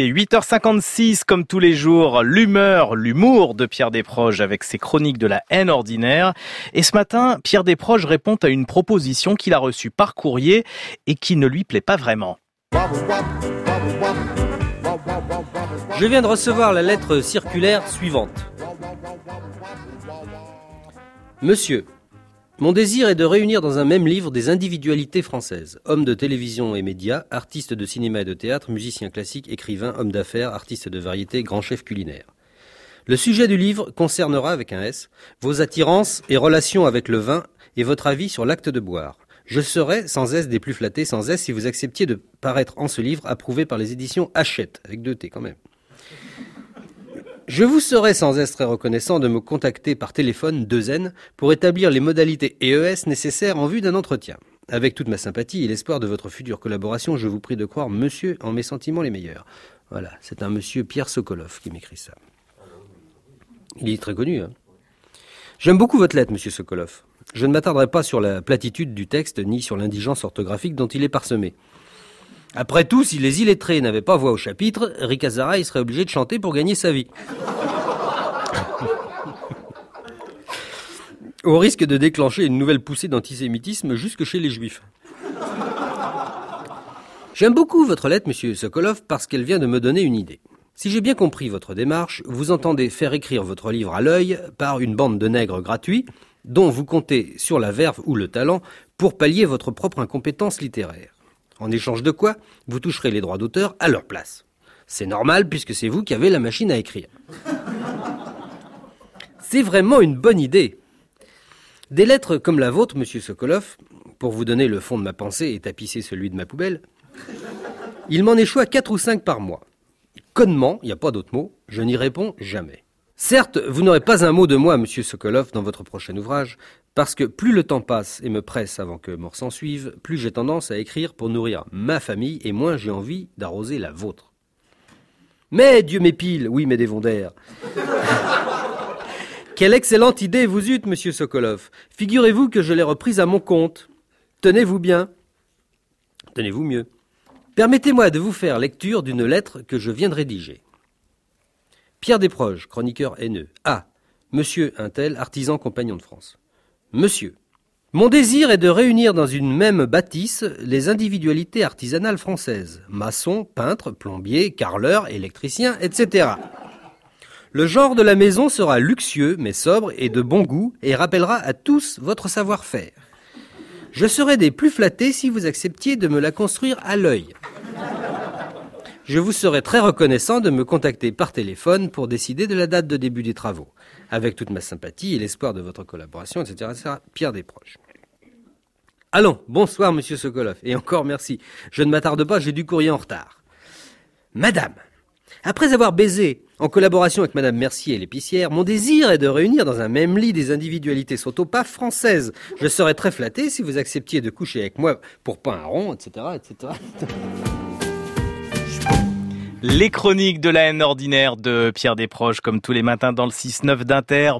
Et 8h56, comme tous les jours, l'humeur, l'humour de Pierre Desproges avec ses chroniques de la haine ordinaire. Et ce matin, Pierre Desproges répond à une proposition qu'il a reçue par courrier et qui ne lui plaît pas vraiment. Je viens de recevoir la lettre circulaire suivante. Monsieur, mon désir est de réunir dans un même livre des individualités françaises, hommes de télévision et médias, artistes de cinéma et de théâtre, musiciens classiques, écrivains, hommes d'affaires, artistes de variété, grands chefs culinaires. Le sujet du livre concernera, avec un S, vos attirances et relations avec le vin et votre avis sur l'acte de boire. Je serai, sans S des plus flattés, sans S, si vous acceptiez de paraître en ce livre approuvé par les éditions Hachette, avec deux T quand même. Je vous serai sans être très reconnaissant de me contacter par téléphone 2N pour établir les modalités EES nécessaires en vue d'un entretien. Avec toute ma sympathie et l'espoir de votre future collaboration, je vous prie de croire monsieur en mes sentiments les meilleurs. Voilà, c'est un monsieur Pierre Sokolov qui m'écrit ça. Il est très connu. Hein J'aime beaucoup votre lettre, monsieur Sokolov. Je ne m'attarderai pas sur la platitude du texte ni sur l'indigence orthographique dont il est parsemé. Après tout, si les illettrés n'avaient pas voix au chapitre, Rick Azara, serait obligé de chanter pour gagner sa vie. au risque de déclencher une nouvelle poussée d'antisémitisme jusque chez les juifs. J'aime beaucoup votre lettre, monsieur Sokolov, parce qu'elle vient de me donner une idée. Si j'ai bien compris votre démarche, vous entendez faire écrire votre livre à l'œil par une bande de nègres gratuits, dont vous comptez sur la verve ou le talent pour pallier votre propre incompétence littéraire. En échange de quoi, vous toucherez les droits d'auteur à leur place. C'est normal puisque c'est vous qui avez la machine à écrire. C'est vraiment une bonne idée. Des lettres comme la vôtre, monsieur Sokolov, pour vous donner le fond de ma pensée et tapisser celui de ma poubelle, il m'en échoue quatre ou cinq par mois. Connement, il n'y a pas d'autre mot, je n'y réponds jamais. Certes, vous n'aurez pas un mot de moi, monsieur Sokolov, dans votre prochain ouvrage, parce que plus le temps passe et me presse avant que mort s'en suive, plus j'ai tendance à écrire pour nourrir ma famille et moins j'ai envie d'arroser la vôtre. Mais Dieu m'épile, oui, mes dévondaires. Quelle excellente idée vous eûtes, monsieur Sokolov. Figurez-vous que je l'ai reprise à mon compte. Tenez-vous bien. Tenez-vous mieux. Permettez-moi de vous faire lecture d'une lettre que je viens de rédiger. Pierre Desproges, chroniqueur haineux. A. Monsieur Intel, artisan compagnon de France. Monsieur, mon désir est de réunir dans une même bâtisse les individualités artisanales françaises, maçons, peintres, plombiers, carleurs, électriciens, etc. Le genre de la maison sera luxueux mais sobre et de bon goût et rappellera à tous votre savoir-faire. Je serais des plus flattés si vous acceptiez de me la construire à l'œil. Je vous serais très reconnaissant de me contacter par téléphone pour décider de la date de début des travaux avec toute ma sympathie et l'espoir de votre collaboration, etc. etc. Pierre Desproges. Allons, bonsoir, monsieur Sokolov, et encore merci. Je ne m'attarde pas, j'ai du courrier en retard. Madame, après avoir baisé en collaboration avec Madame Mercier et l'épicière, mon désir est de réunir dans un même lit des individualités pas françaises. Je serais très flatté si vous acceptiez de coucher avec moi pour pain à rond, etc., etc. Les chroniques de la haine ordinaire de Pierre Desproges, comme tous les matins dans le 6-9 d'Inter.